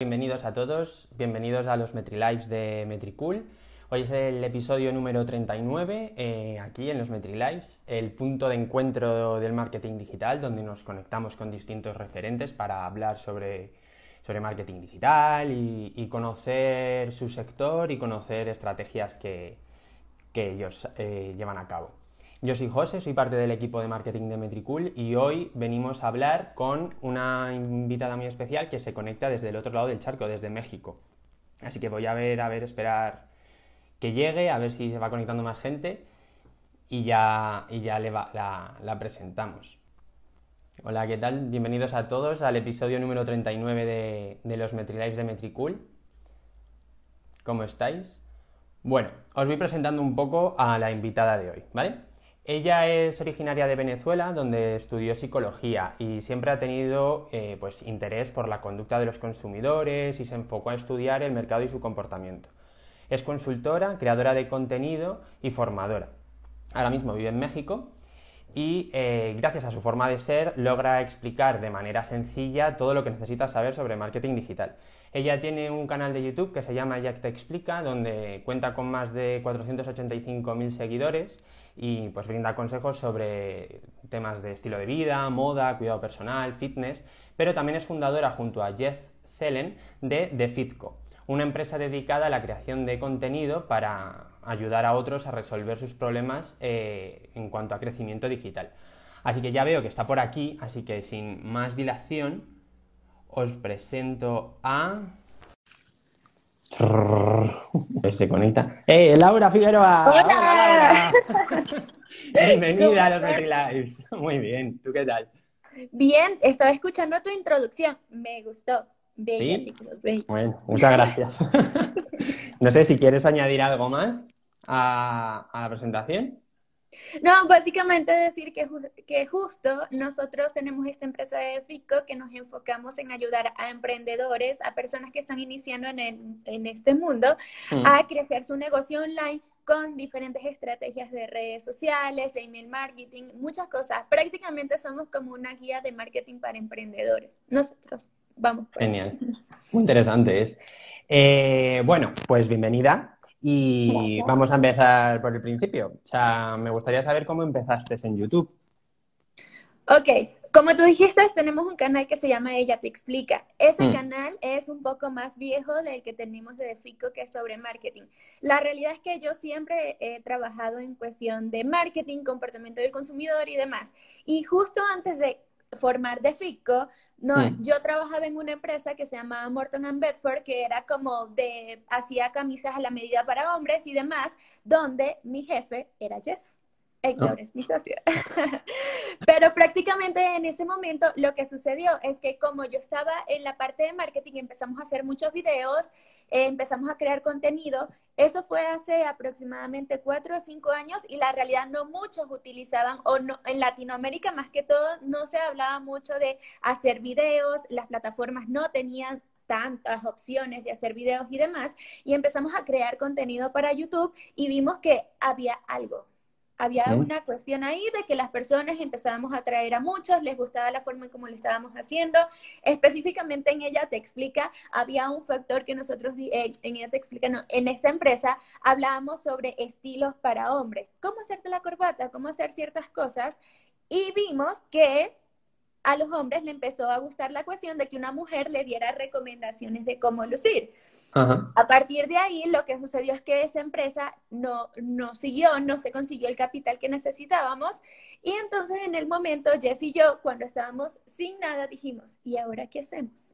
Bienvenidos a todos, bienvenidos a los MetriLives de Metricool. Hoy es el episodio número 39, eh, aquí en los MetriLives, el punto de encuentro del marketing digital, donde nos conectamos con distintos referentes para hablar sobre, sobre marketing digital y, conocer su sector y conocer estrategias que, ellos eh, llevan a cabo. Yo soy José, soy parte del equipo de marketing de Metricool y hoy venimos a hablar con una invitada muy especial que se conecta desde el otro lado del charco, desde México. Así que voy a ver, a ver, esperar que llegue, a ver si se va conectando más gente y ya, y ya la, presentamos. Hola, ¿qué tal? Bienvenidos a todos al episodio número 39 de, de los MetriLives de Metricool. ¿Cómo estáis? Bueno, os voy presentando un poco a la invitada de hoy, ¿vale? Ella es originaria de Venezuela, donde estudió psicología y siempre ha tenido eh, pues, interés por la conducta de los consumidores y se enfocó a estudiar el mercado y su comportamiento. Es consultora, creadora de contenido y formadora. Ahora mismo vive en México y eh, gracias a su forma de ser logra explicar de manera sencilla todo lo que necesitas saber sobre marketing digital. Ella tiene un canal de YouTube que se llama Jack Te Explica, donde cuenta con más de 485.000 seguidores y pues brinda consejos sobre temas de estilo de vida, moda, cuidado personal, fitness, pero también es fundadora junto a Jeff Zellen de The Fitco, una empresa dedicada a la creación de contenido para ayudar a otros a resolver sus problemas eh, en cuanto a crecimiento digital. Así que ya veo que está por aquí, así que sin más dilación os presento a se conecta. ¡Eh, Laura Figueroa! ¡Hola! Bienvenida a los MetriLives. Muy bien, ¿tú qué tal? Bien, estaba escuchando tu introducción. Me gustó. ¿Sí? Bueno, muchas gracias. no sé si quieres añadir algo más a la presentación. No, básicamente decir que, que justo nosotros tenemos esta empresa de FICO que nos enfocamos en ayudar a emprendedores, a personas que están iniciando en, en este mundo, mm. a crecer su negocio online con diferentes estrategias de redes sociales, email marketing, muchas cosas. Prácticamente somos como una guía de marketing para emprendedores. Nosotros vamos. Genial. Muy interesante es. Eh, bueno, pues bienvenida. Y vamos a empezar por el principio. O sea, me gustaría saber cómo empezaste en YouTube. Ok, como tú dijiste, tenemos un canal que se llama Ella Te Explica. Ese mm. canal es un poco más viejo del que tenemos de FICO, que es sobre marketing. La realidad es que yo siempre he trabajado en cuestión de marketing, comportamiento del consumidor y demás. Y justo antes de formar de FICO, no, mm. yo trabajaba en una empresa que se llamaba Morton and Bedford, que era como de, hacía camisas a la medida para hombres y demás, donde mi jefe era Jeff el que ahora es mi socio. Pero prácticamente en ese momento lo que sucedió es que como yo estaba en la parte de marketing, empezamos a hacer muchos videos, eh, empezamos a crear contenido. Eso fue hace aproximadamente cuatro o cinco años y la realidad no muchos utilizaban, o no, en Latinoamérica más que todo, no se hablaba mucho de hacer videos, las plataformas no tenían tantas opciones de hacer videos y demás, y empezamos a crear contenido para YouTube y vimos que había algo, había una cuestión ahí de que las personas empezábamos a atraer a muchos, les gustaba la forma en cómo lo estábamos haciendo. Específicamente en ella te explica, había un factor que nosotros, eh, en ella te explica, no, en esta empresa hablábamos sobre estilos para hombres, cómo hacerte la corbata, cómo hacer ciertas cosas, y vimos que a los hombres le empezó a gustar la cuestión de que una mujer le diera recomendaciones de cómo lucir. A partir de ahí, lo que sucedió es que esa empresa no, no siguió, no se consiguió el capital que necesitábamos. Y entonces, en el momento, Jeff y yo, cuando estábamos sin nada, dijimos, ¿y ahora qué hacemos?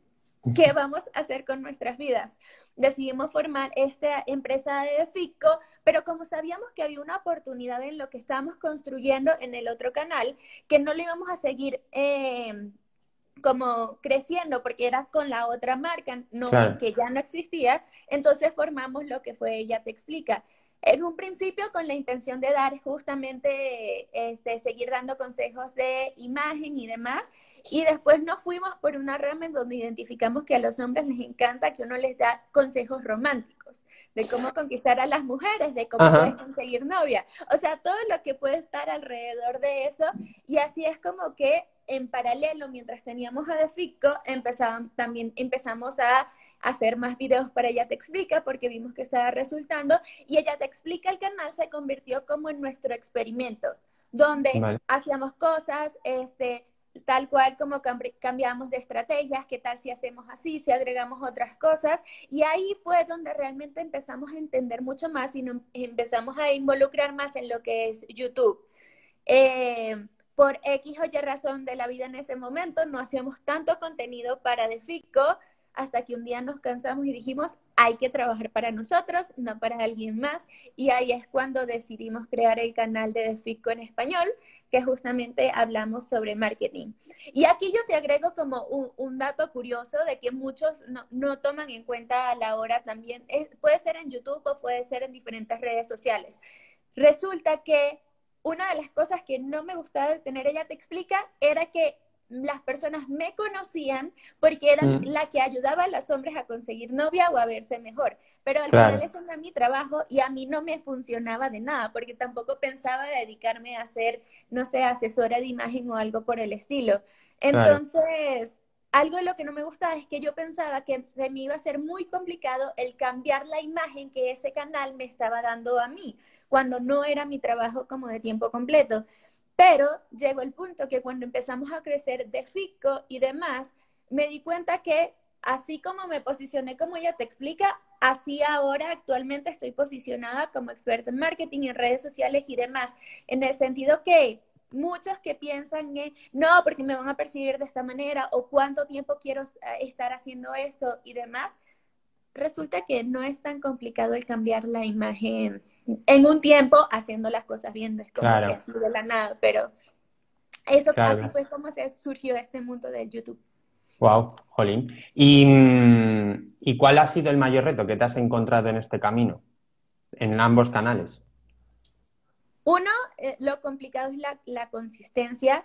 ¿Qué vamos a hacer con nuestras vidas? Decidimos formar esta empresa de FICO, pero como sabíamos que había una oportunidad en lo que estábamos construyendo en el otro canal, que no le íbamos a seguir eh, como creciendo porque era con la otra marca no, que ya no existía, entonces formamos lo que fue Ella Te Explica. En un principio con la intención de dar justamente, este, seguir dando consejos de imagen y demás, y después nos fuimos por una rama en donde identificamos que a los hombres les encanta que uno les da consejos románticos, de cómo conquistar a las mujeres, de cómo puedes conseguir novia, o sea, todo lo que puede estar alrededor de eso, y así es como que en paralelo, mientras teníamos a Defico, también empezamos a hacer más videos para Ella Te Explica porque vimos que estaba resultando y Ella Te Explica el canal se convirtió como en nuestro experimento, donde hacíamos cosas, este, tal cual como cambiamos de estrategias, qué tal si hacemos así, si agregamos otras cosas. Y ahí fue donde realmente empezamos a entender mucho más y empezamos a involucrar más en lo que es YouTube. Eh, por X o Y razón de la vida en ese momento, no hacíamos tanto contenido para Defico, hasta que un día nos cansamos y dijimos, hay que trabajar para nosotros, no para alguien más. Y ahí es cuando decidimos crear el canal de Defico en español, que justamente hablamos sobre marketing. Y aquí yo te agrego como un, dato curioso de que muchos no, toman en cuenta a la hora también, puede ser en YouTube o puede ser en diferentes redes sociales. Resulta que una de las cosas que no me gustaba de tener ella te explica era que las personas me conocían porque era mm. la que ayudaba a los hombres a conseguir novia o a verse mejor. Pero al final ese era mi trabajo y a mí no me funcionaba de nada porque tampoco pensaba dedicarme a ser, no sé, asesora de imagen o algo por el estilo. Entonces, algo de lo que no me gustaba es que yo pensaba que se me iba a ser muy complicado el cambiar la imagen que ese canal me estaba dando a mí cuando no era mi trabajo como de tiempo completo. Pero llegó el punto que cuando empezamos a crecer de FICO y demás, me di cuenta que así como me posicioné como ella te explica, así ahora actualmente estoy posicionada como experta en marketing, en redes sociales y demás, en el sentido que muchos que piensan en, no, porque me van a percibir de esta manera o cuánto tiempo quiero eh, estar haciendo esto y demás, resulta que no es tan complicado el cambiar la imagen en un tiempo haciendo las cosas bien, no es como que así de la nada, pero eso así fue como se surgió este mundo del YouTube. Wow, Jolín. ¿Y, mm, ¿Y, cuál ha sido el mayor reto que te has encontrado en este camino, en ambos canales? Uno, eh, lo complicado es la, la, consistencia,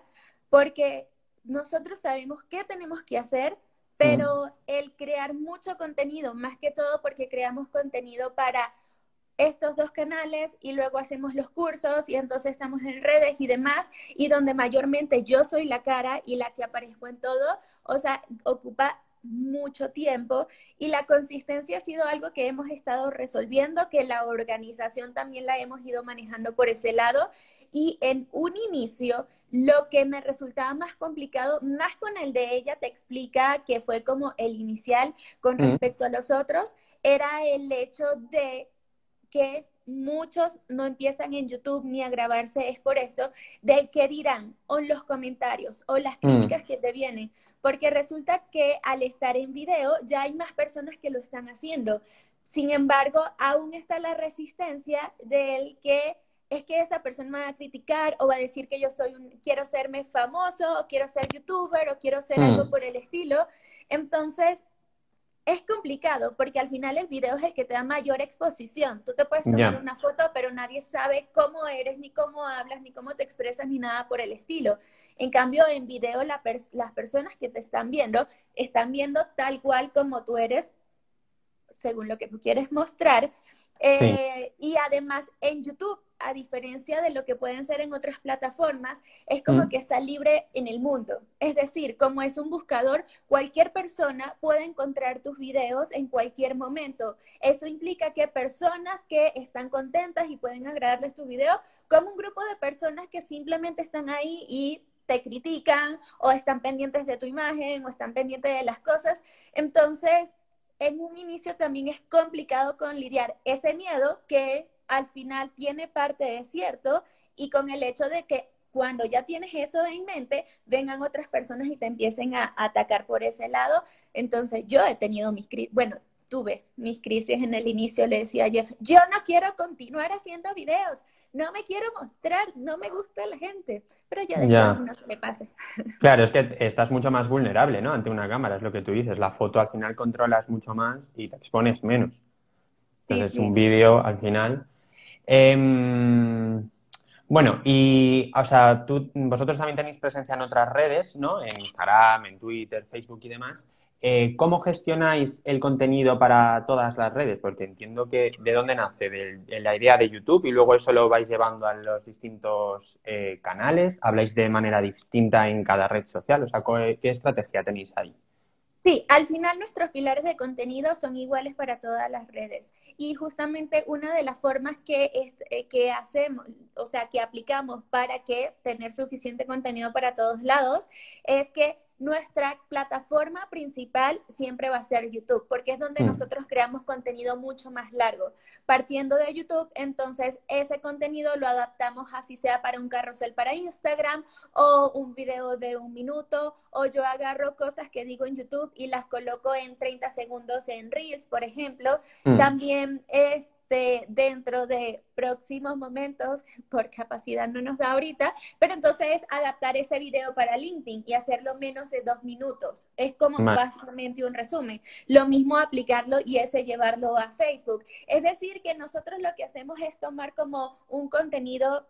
porque nosotros sabemos qué tenemos que hacer, pero el crear mucho contenido, más que todo porque creamos contenido para estos dos canales y luego hacemos los cursos y entonces estamos en redes y demás y donde mayormente yo soy la cara y la que aparezco en todo, o sea, ocupa mucho tiempo. Y la consistencia ha sido algo que hemos estado resolviendo, que la organización también la hemos ido manejando por ese lado. Y en un inicio lo que me resultaba más complicado, más con el de ella te explica que fue como el inicial con respecto a los otros, era el hecho de que muchos no empiezan en YouTube ni a grabarse es por esto, del que dirán, o los comentarios, o las mm. críticas que te vienen, porque resulta que al estar en video ya hay más personas que lo están haciendo. Sin embargo, aún está la resistencia del que es que esa persona me va a criticar o va a decir que yo soy un, quiero serme famoso, o quiero ser youtuber, o quiero ser algo mm. por el estilo. Entonces, es complicado porque al final el video es el que te da mayor exposición. Tú te puedes tomar una foto, pero nadie sabe cómo eres, ni cómo hablas, ni cómo te expresas, ni nada por el estilo. En cambio, en video las personas que te están viendo están viendo tal cual como tú eres, según lo que tú quieres mostrar. Eh, y además en YouTube a diferencia de lo que pueden ser en otras plataformas, es como mm. que está libre en el mundo. Es decir, como es un buscador, cualquier persona puede encontrar tus videos en cualquier momento. Eso implica que personas que están contentas y pueden agradarles tu video, como un grupo de personas que simplemente están ahí y te critican o están pendientes de tu imagen o están pendientes de las cosas. Entonces, en un inicio también es complicado con lidiar ese miedo que al final tiene parte de cierto y con el hecho de que cuando ya tienes eso en mente, vengan otras personas y te empiecen a, atacar por ese lado. Entonces yo he tenido mis crisis, bueno, tuve mis crisis en el inicio, le decía a Jeff, yo no quiero continuar haciendo videos, no me quiero mostrar, no me gusta la gente, pero ya después no se me pase. Claro, es que estás mucho más vulnerable, ¿no? Ante una cámara, es lo que tú dices, la foto al final controlas mucho más y te expones menos. Entonces un vídeo al final Em, bueno, y, o sea, vosotros también tenéis presencia en otras redes, ¿no? En Instagram, en Twitter, Facebook y demás. eh, ¿cómo gestionáis el contenido para todas las redes? Porque entiendo que de dónde nace, de, la idea de YouTube y luego eso lo vais llevando a los distintos eh, canales, habláis de manera distinta en cada red social, o sea, ¿qué estrategia tenéis ahí? Sí, al final nuestros pilares de contenido son iguales para todas las redes. Y justamente una de las formas que, eh, que hacemos, o sea, que aplicamos para que tener suficiente contenido para todos lados es que nuestra plataforma principal siempre va a ser YouTube, porque es donde mm. nosotros creamos contenido mucho más largo. Partiendo de YouTube, entonces ese contenido lo adaptamos así sea para un carrusel para Instagram o un video de un minuto, o yo agarro cosas que digo en YouTube y las coloco en 30 segundos en Reels, por ejemplo. Mm. También es dentro de próximos momentos, por capacidad no nos da ahorita, pero entonces adaptar ese video para LinkedIn y hacerlo menos de dos minutos. Es como básicamente un resumen. Lo mismo aplicarlo y ese llevarlo a Facebook. Es decir, que nosotros lo que hacemos es tomar como un contenido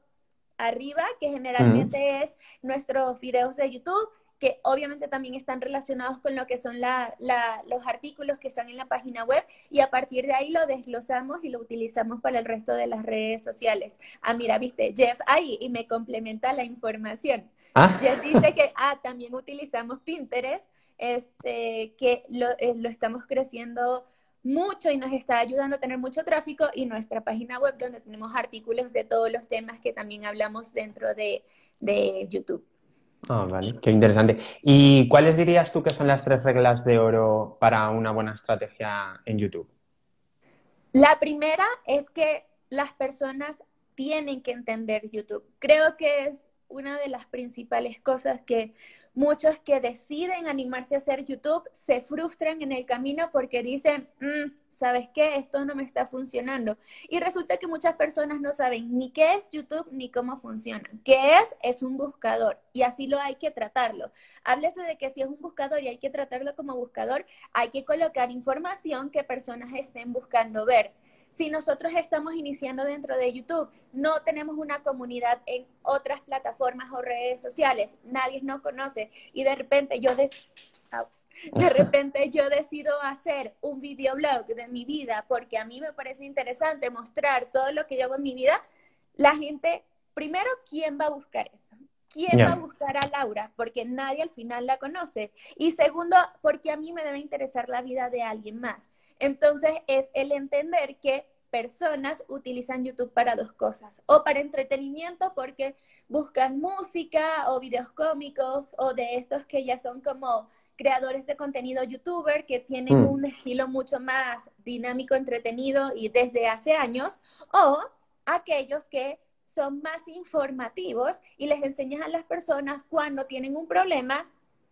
arriba, que generalmente es nuestros videos de YouTube, que obviamente también están relacionados con lo que son los artículos que están en la página web y a partir de ahí lo desglosamos y lo utilizamos para el resto de las redes sociales. Ah, mira, viste, Jeff ahí y me complementa la información. Ah. Jeff dice que, ah, también utilizamos Pinterest, este, que lo, eh, lo estamos creciendo mucho y nos está ayudando a tener mucho tráfico y nuestra página web donde tenemos artículos de todos los temas que también hablamos dentro de, de YouTube. Ah, vale, qué interesante. ¿Y cuáles dirías tú que son las tres reglas de oro para una buena estrategia en YouTube? La primera es que las personas tienen que entender YouTube. Creo que es una de las principales cosas que muchos que deciden animarse a hacer YouTube se frustran en el camino porque dicen, mm, ¿sabes qué? Esto no me está funcionando. Y resulta que muchas personas no saben ni qué es YouTube ni cómo funciona. ¿Qué es? Es un buscador y así lo hay que tratarlo. Háblese de que si es un buscador y hay que tratarlo como buscador, hay que colocar información que personas estén buscando ver si nosotros estamos iniciando dentro de YouTube, no tenemos una comunidad en otras plataformas o redes sociales, nadie nos conoce y de repente yo de, de repente yo decido hacer un videoblog de mi vida porque a mí me parece interesante mostrar todo lo que yo hago en mi vida, la gente, primero, ¿quién va a buscar eso? ¿Quién va a buscar a Laura? Porque nadie al final la conoce. Y segundo, porque a mí me debe interesar la vida de alguien más. Entonces es el entender que personas utilizan YouTube para dos cosas, o para entretenimiento porque buscan música o videos cómicos o de estos que ya son como creadores de contenido youtuber que tienen mm. un estilo mucho más dinámico, entretenido y desde hace años, o aquellos que son más informativos y les enseñan a las personas cuando tienen un problema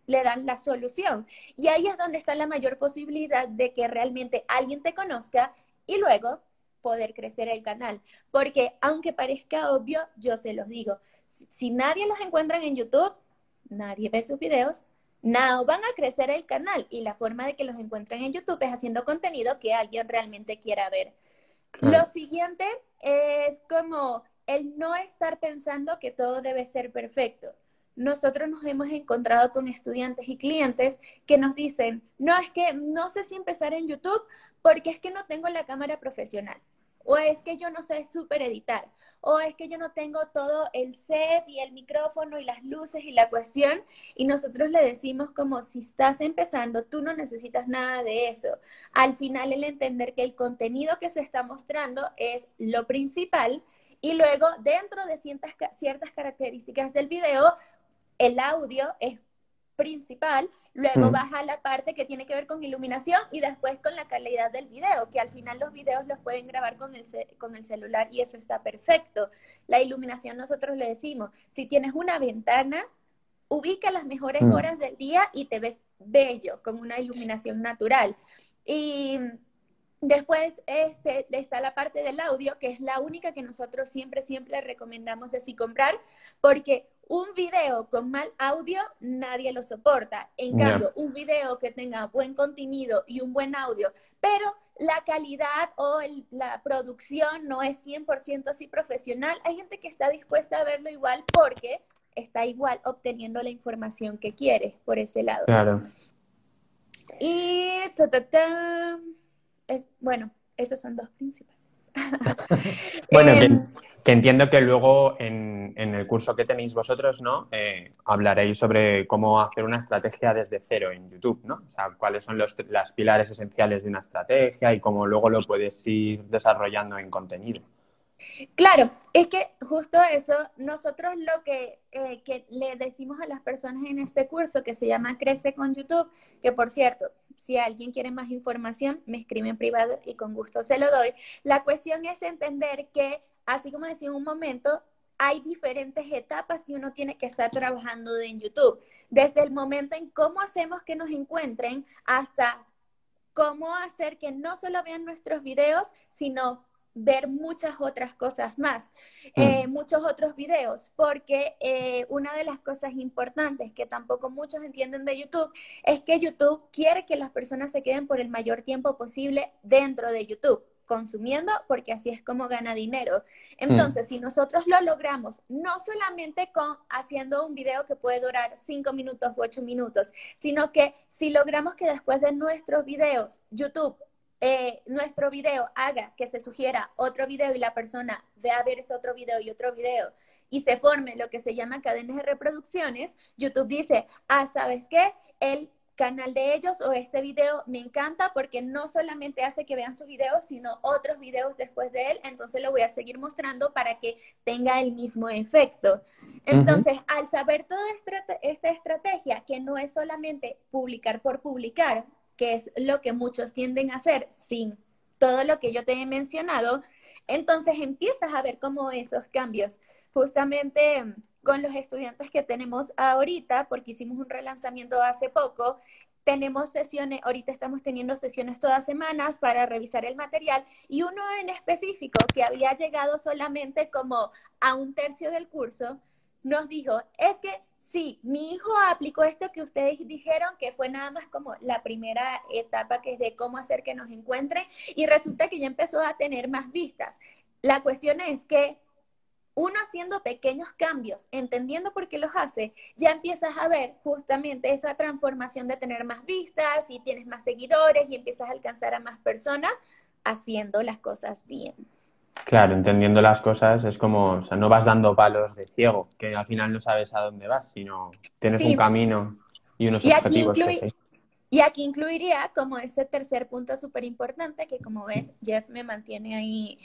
le dan la solución. Y ahí es donde está la mayor posibilidad de que realmente alguien te conozca y luego poder crecer el canal. Porque aunque parezca obvio, yo se los digo, si nadie los encuentra en YouTube, nadie ve sus videos, no van a crecer el canal y la forma de que los encuentren en YouTube es haciendo contenido que alguien realmente quiera ver. Lo siguiente es como el no estar pensando que todo debe ser perfecto nosotros nos hemos encontrado con estudiantes y clientes que nos dicen, no, es que no sé si empezar en YouTube porque es que no tengo la cámara profesional, o es que yo no sé súper editar, o es que yo no tengo todo el set y el micrófono y las luces y la cuestión, y nosotros le decimos como si estás empezando, tú no necesitas nada de eso. Al final el entender que el contenido que se está mostrando es lo principal. Y luego, dentro de ciertas, ciertas características del video, el audio es principal, luego mm. baja la parte que tiene que ver con iluminación y después con la calidad del video, que al final los videos los pueden grabar con el, con el celular y eso está perfecto. La iluminación nosotros le decimos, si tienes una ventana, ubica las mejores mm. horas del día y te ves bello, con una iluminación natural. Y Después este, está la parte del audio, que es la única que nosotros siempre, siempre recomendamos de comprar, porque un video con mal audio nadie lo soporta. En cambio, un video que tenga buen contenido y un buen audio, pero la calidad o la producción no es 100% así profesional, hay gente que está dispuesta a verlo igual porque está igual obteniendo la información que quiere por ese lado. Claro. Y es, bueno, esos son dos principales. bueno, em, que, entiendo que luego en, el curso que tenéis vosotros, ¿no? Eh, hablaréis sobre cómo hacer una estrategia desde cero en YouTube, ¿no? O sea, cuáles son los las pilares esenciales de una estrategia y cómo luego lo puedes ir desarrollando en contenido. Claro, es que justo eso, nosotros lo que, eh, que, le decimos a las personas en este curso que se llama Crece con YouTube, que por cierto, si alguien quiere más información, me escribe en privado y con gusto se lo doy. La cuestión es entender que, así como decía en un momento, hay diferentes etapas que uno tiene que estar trabajando en YouTube. Desde el momento en cómo hacemos que nos encuentren hasta cómo hacer que no solo vean nuestros videos, sino ver muchas otras cosas más, mm. eh, muchos otros videos, porque eh, una de las cosas importantes que tampoco muchos entienden de YouTube es que YouTube quiere que las personas se queden por el mayor tiempo posible dentro de YouTube consumiendo porque así es como gana dinero. Entonces, mm. si nosotros lo logramos, no solamente con haciendo un video que puede durar cinco minutos u ocho minutos, sino que si logramos que después de nuestros videos, YouTube eh, nuestro video haga que se sugiera otro video y la persona vea a ver ese otro video y otro video y se forme lo que se llama cadenas de reproducciones, YouTube dice, ah, ¿sabes qué? El canal de ellos o este video me encanta porque no solamente hace que vean su video, sino otros videos después de él, entonces lo voy a seguir mostrando para que tenga el mismo efecto. Entonces, al saber toda esta estrategia, que no es solamente publicar por publicar, que es lo que muchos tienden a hacer sin todo lo que yo te he mencionado, entonces empiezas a ver cómo esos cambios, justamente con los estudiantes que tenemos ahorita, porque hicimos un relanzamiento hace poco, tenemos sesiones, ahorita estamos teniendo sesiones todas semanas para revisar el material y uno en específico que había llegado solamente como a un tercio del curso, nos dijo, es que Sí, mi hijo aplicó esto que ustedes dijeron, que fue nada más como la primera etapa, que es de cómo hacer que nos encuentren, y resulta que ya empezó a tener más vistas. La cuestión es que uno haciendo pequeños cambios, entendiendo por qué los hace, ya empiezas a ver justamente esa transformación de tener más vistas y tienes más seguidores y empiezas a alcanzar a más personas haciendo las cosas bien. Claro, entendiendo las cosas es como, o sea, no vas dando palos de ciego, que al final no sabes a dónde vas, sino tienes un camino y unos objetivos que Y aquí incluiría como ese tercer punto súper importante que como ves, Jeff me mantiene ahí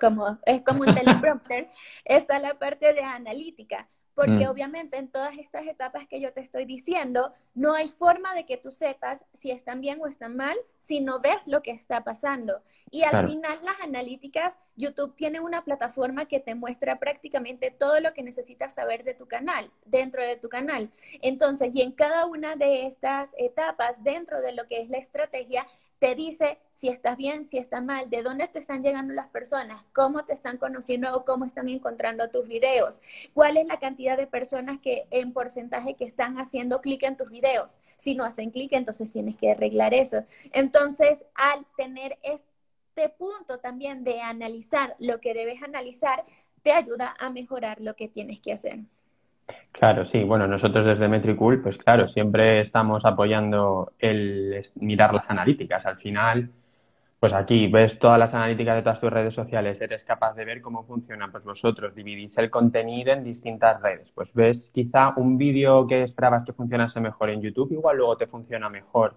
como, es como un teleprompter, está la parte de analítica porque mm. obviamente en todas estas etapas que yo te estoy diciendo, no hay forma de que tú sepas si están bien o están mal si no ves lo que está pasando. Y al final las analíticas, YouTube tiene una plataforma que te muestra prácticamente todo lo que necesitas saber de tu canal, dentro de tu canal. Entonces, y en cada una de estas etapas, dentro de lo que es la estrategia, te dice si estás bien, si estás mal, de dónde te están llegando las personas, cómo te están conociendo o cómo están encontrando tus videos, cuál es la cantidad de personas que en porcentaje que están haciendo clic en tus videos. Si no hacen clic, entonces tienes que arreglar eso. Entonces, al tener este punto también de analizar lo que debes analizar, te ayuda a mejorar lo que tienes que hacer. Claro, sí. Bueno, nosotros desde Metricool, pues claro, siempre estamos apoyando el mirar las analíticas. Al final, pues aquí ves todas las analíticas de todas tus redes sociales, eres capaz de ver cómo funciona. Pues vosotros dividís el contenido en distintas redes. Pues ves quizá un vídeo que esperabas que funcionase mejor en YouTube, igual luego te funciona mejor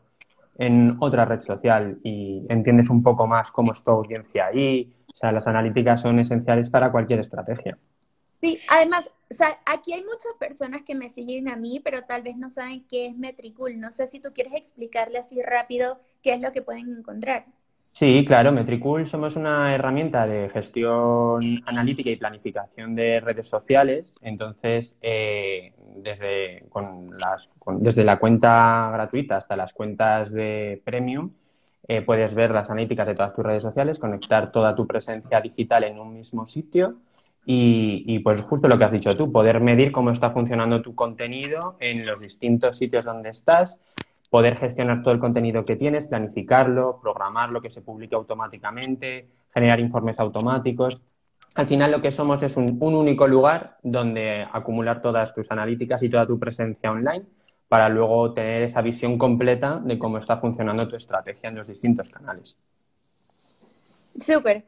en otra red social y entiendes un poco más cómo es tu audiencia ahí. O sea, las analíticas son esenciales para cualquier estrategia. Sí, además, o sea, aquí hay muchas personas que me siguen a mí, pero tal vez no saben qué es Metricool. No sé si tú quieres explicarle así rápido qué es lo que pueden encontrar. Sí, claro, Metricool somos una herramienta de gestión analítica y planificación de redes sociales. Entonces, eh, desde, con las, desde la cuenta gratuita hasta las cuentas de premium, eh, puedes ver las analíticas de todas tus redes sociales, conectar toda tu presencia digital en un mismo sitio y, pues justo lo que has dicho tú, poder medir cómo está funcionando tu contenido en los distintos sitios donde estás, poder gestionar todo el contenido que tienes, planificarlo, programarlo, que se publique automáticamente, generar informes automáticos. Al final lo que somos es un, un único lugar donde acumular todas tus analíticas y toda tu presencia online para luego tener esa visión completa de cómo está funcionando tu estrategia en los distintos canales. Súper.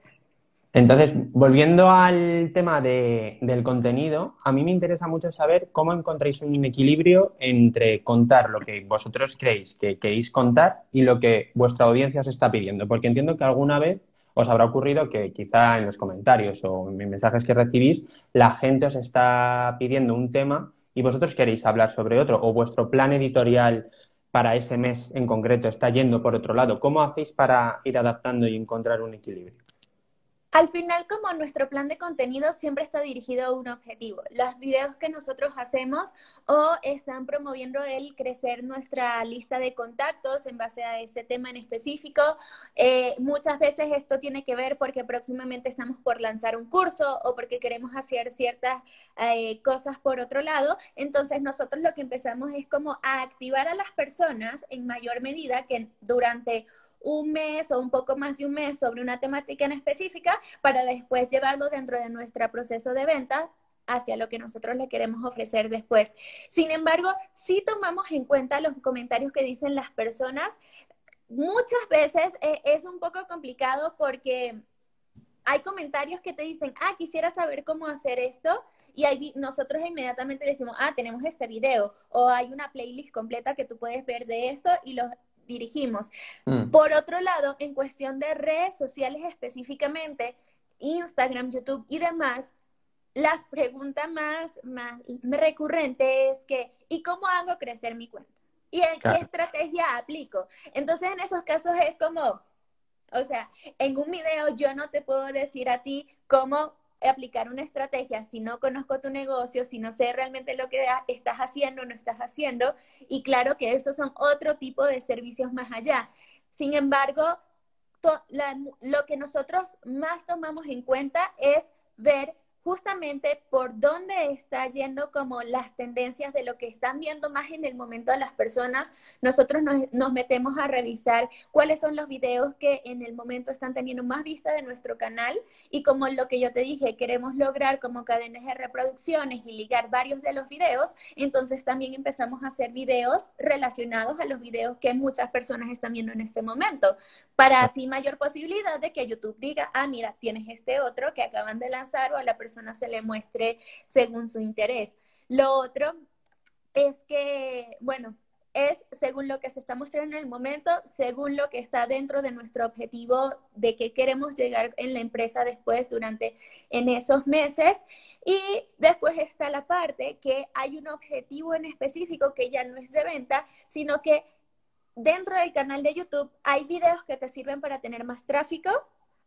Entonces, volviendo al tema del contenido, a mí me interesa mucho saber cómo encontráis un equilibrio entre contar lo que vosotros creéis que queréis contar y lo que vuestra audiencia os está pidiendo. Porque entiendo que alguna vez os habrá ocurrido que quizá en los comentarios o en mensajes que recibís, la gente os está pidiendo un tema y vosotros queréis hablar sobre otro o vuestro plan editorial para ese mes en concreto está yendo por otro lado. ¿Cómo hacéis para ir adaptando y encontrar un equilibrio? Al final, como nuestro plan de contenido siempre está dirigido a un objetivo, los videos que nosotros hacemos o están promoviendo el crecer nuestra lista de contactos en base a ese tema en específico. Eh, muchas veces esto tiene que ver porque próximamente estamos por lanzar un curso o porque queremos hacer ciertas eh, cosas por otro lado. Entonces nosotros lo que empezamos es como a activar a las personas en mayor medida que durante un mes o un poco más de un mes sobre una temática en específica para después llevarlo dentro de nuestro proceso de venta hacia lo que nosotros le queremos ofrecer después. Sin embargo, si tomamos en cuenta los comentarios que dicen las personas, muchas veces eh, es un poco complicado porque hay comentarios que te dicen, ah, quisiera saber cómo hacer esto, y ahí nosotros inmediatamente decimos, ah, tenemos este video, o hay una playlist completa que tú puedes ver de esto, y los dirigimos. Mm. Por otro lado, en cuestión de redes sociales específicamente, Instagram, YouTube y demás, la pregunta más, más recurrente es que, ¿y cómo hago crecer mi cuenta? ¿Y qué estrategia aplico? Entonces, en esos casos es como, o sea, en un video yo no te puedo decir a ti cómo aplicar una estrategia si no conozco tu negocio, si no sé realmente lo que estás haciendo o no estás haciendo. Y claro que esos son otro tipo de servicios más allá. Sin embargo, lo que nosotros más tomamos en cuenta es ver justamente por dónde está yendo como las tendencias de lo que están viendo más en el momento de las personas, nosotros nos, metemos a revisar cuáles son los videos que en el momento están teniendo más vista de nuestro canal y como lo que yo te dije, queremos lograr como cadenas de reproducciones y ligar varios de los videos, entonces también empezamos a hacer videos relacionados a los videos que muchas personas están viendo en este momento, para así mayor posibilidad de que YouTube diga, ah, mira, tienes este otro que acaban de lanzar o a la persona se le muestre según su interés. Lo otro es que, bueno, es según lo que se está mostrando en el momento, según lo que está dentro de nuestro objetivo de que queremos llegar en la empresa después durante en esos meses. Y después está la parte que hay un objetivo en específico que ya no es de venta, sino que dentro del canal de YouTube hay videos que te sirven para tener más tráfico,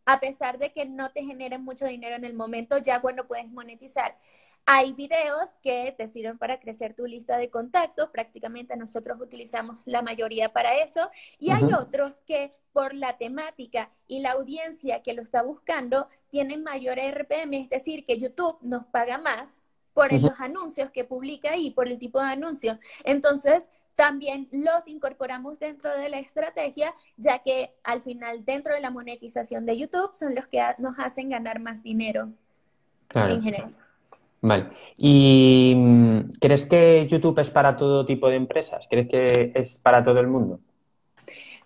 a pesar de que no te generen mucho dinero en el momento, ya bueno, puedes monetizar. Hay videos que te sirven para crecer tu lista de contactos, prácticamente nosotros utilizamos la mayoría para eso, y hay otros que por la temática y la audiencia que lo está buscando, tienen mayor RPM, es decir, que YouTube nos paga más por los anuncios que publica y por el tipo de anuncio. Entonces, también los incorporamos dentro de la estrategia, ya que al final dentro de la monetización de YouTube son los que nos hacen ganar más dinero en general. Vale. ¿Y mm, crees que YouTube es para todo tipo de empresas? ¿Crees que es para todo el mundo?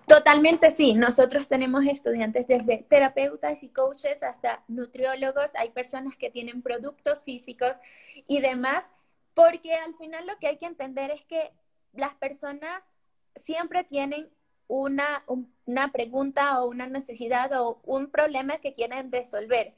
Totalmente sí. Nosotros tenemos estudiantes desde terapeutas y coaches hasta nutriólogos. Hay personas que tienen productos físicos y demás, porque al final lo que hay que entender es que las personas siempre tienen una, una pregunta o una necesidad o un problema que quieren resolver.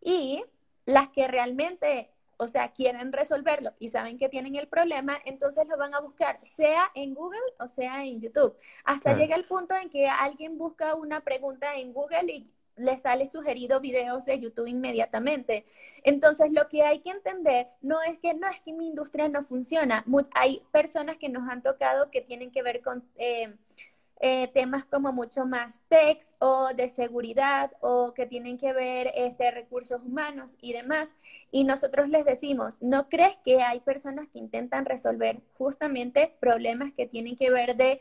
Y las que realmente, o sea, quieren resolverlo y saben que tienen el problema, entonces lo van a buscar, sea en Google o sea en YouTube. Hasta llega el punto en que alguien busca una pregunta en Google y le sale sugerido videos de YouTube inmediatamente. Entonces, lo que hay que entender no es que no es que mi industria no funciona. hay personas que nos han tocado que tienen que ver con eh, eh, temas como mucho más tech o de seguridad o que tienen que ver este, recursos humanos y demás. Y nosotros les decimos, ¿no crees que hay personas que intentan resolver justamente problemas que tienen que ver de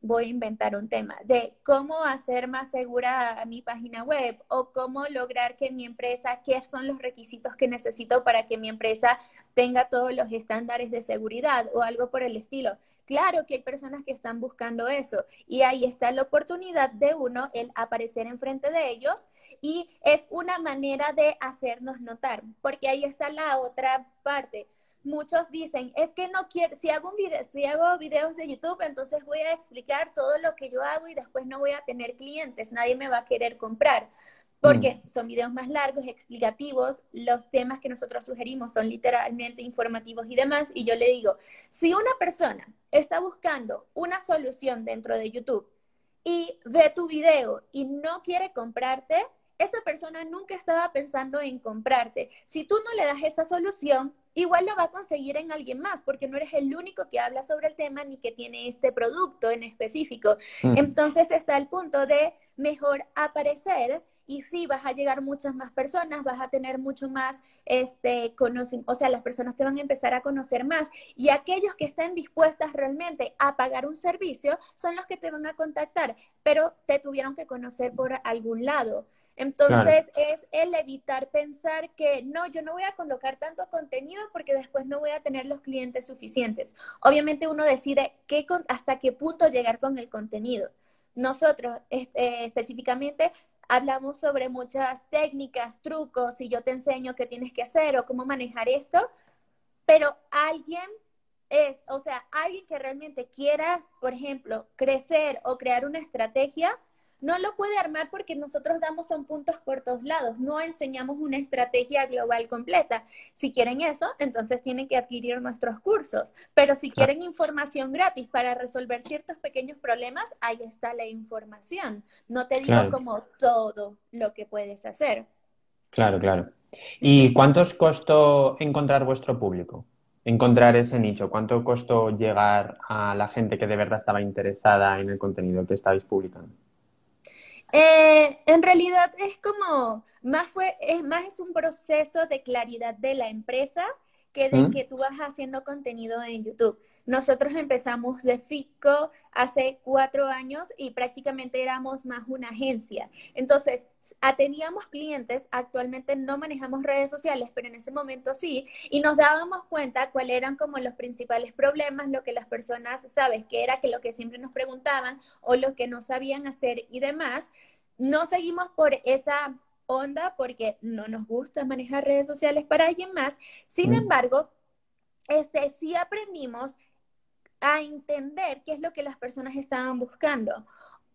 voy a inventar un tema de cómo hacer más segura mi página web o cómo lograr que mi empresa, qué son los requisitos que necesito para que mi empresa tenga todos los estándares de seguridad o algo por el estilo. Claro que hay personas que están buscando eso y ahí está la oportunidad de uno, el aparecer enfrente de ellos y es una manera de hacernos notar, porque ahí está la otra parte muchos dicen, es que no quiero, si hago, un video, si hago videos de YouTube, entonces voy a explicar todo lo que yo hago y después no voy a tener clientes, nadie me va a querer comprar porque mm. son videos más largos, explicativos, los temas que nosotros sugerimos son literalmente informativos y demás, y yo le digo, si una persona está buscando una solución dentro de YouTube y ve tu video y no quiere comprarte, esa persona nunca estaba pensando en comprarte. Si tú no le das esa solución, igual lo va a conseguir en alguien más, porque no eres el único que habla sobre el tema ni que tiene este producto en específico. Mm. Entonces está el punto de mejor aparecer y sí, vas a llegar muchas más personas, vas a tener mucho más, este, conocimiento, o sea, las personas te van a empezar a conocer más y aquellos que estén dispuestas realmente a pagar un servicio son los que te van a contactar, pero te tuvieron que conocer por algún lado. Entonces es el evitar pensar que no, yo no voy a colocar tanto contenido porque después no voy a tener los clientes suficientes. Obviamente uno decide qué, hasta qué punto llegar con el contenido. Nosotros eh, específicamente hablamos sobre muchas técnicas, trucos, y yo te enseño qué tienes que hacer o cómo manejar esto, pero alguien es, o sea, alguien que realmente quiera, por ejemplo, crecer o crear una estrategia, no lo puede armar porque nosotros damos son puntos por todos lados, no enseñamos una estrategia global completa. Si quieren eso, entonces tienen que adquirir nuestros cursos, pero si quieren información gratis para resolver ciertos pequeños problemas, ahí está la información. No te digo como todo lo que puedes hacer. Claro, claro. ¿Y cuánto os costó encontrar vuestro público? Encontrar ese nicho. ¿Cuánto costó llegar a la gente que de verdad estaba interesada en el contenido que estáis publicando? Eh, en realidad es como, más fue, es más es un proceso de claridad de la empresa que de que tú vas haciendo contenido en YouTube. Nosotros empezamos de FICO hace cuatro años y prácticamente éramos más una agencia. Entonces, teníamos clientes, actualmente no manejamos redes sociales, pero en ese momento sí, y nos dábamos cuenta cuáles eran como los principales problemas, lo que las personas, sabes, que era que lo que siempre nos preguntaban o lo que no sabían hacer y demás. No seguimos por esa onda porque no nos gusta manejar redes sociales para alguien más. Sin embargo, este, sí aprendimos a entender qué es lo que las personas estaban buscando.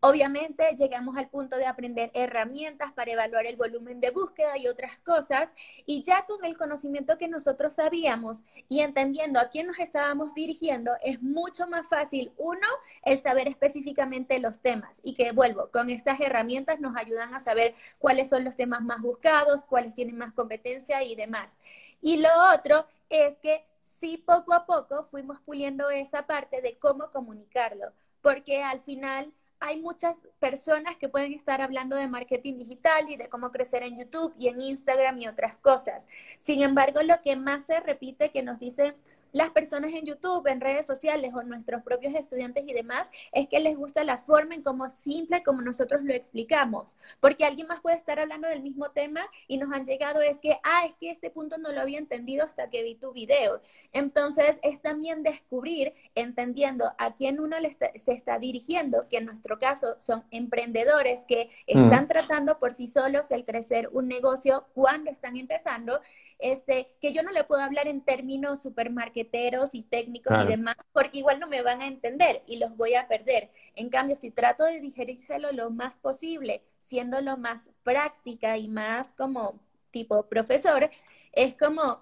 Obviamente llegamos al punto de aprender herramientas para evaluar el volumen de búsqueda y otras cosas, y ya con el conocimiento que nosotros sabíamos y entendiendo a quién nos estábamos dirigiendo, es mucho más fácil, uno, el saber específicamente los temas, y que vuelvo, con estas herramientas nos ayudan a saber cuáles son los temas más buscados, cuáles tienen más competencia y demás. Y lo otro es que sí poco a poco fuimos puliendo esa parte de cómo comunicarlo, porque al final hay muchas personas que pueden estar hablando de marketing digital y de cómo crecer en YouTube y en Instagram y otras cosas. Sin embargo, lo que más se repite que nos dice las personas en YouTube, en redes sociales o nuestros propios estudiantes y demás, es que les gusta la forma en cómo simple como nosotros lo explicamos, porque alguien más puede estar hablando del mismo tema y nos han llegado es que, ah, es que este punto no lo había entendido hasta que vi tu video. Entonces, es también descubrir, entendiendo a quién uno se está dirigiendo, que en nuestro caso son emprendedores que están tratando por sí solos el crecer un negocio cuando están empezando este, que yo no le puedo hablar en términos supermarqueteros y técnicos y demás, porque igual no me van a entender y los voy a perder. En cambio, si trato de digerírselo lo más posible, siendo lo más práctica y más como tipo profesor, es como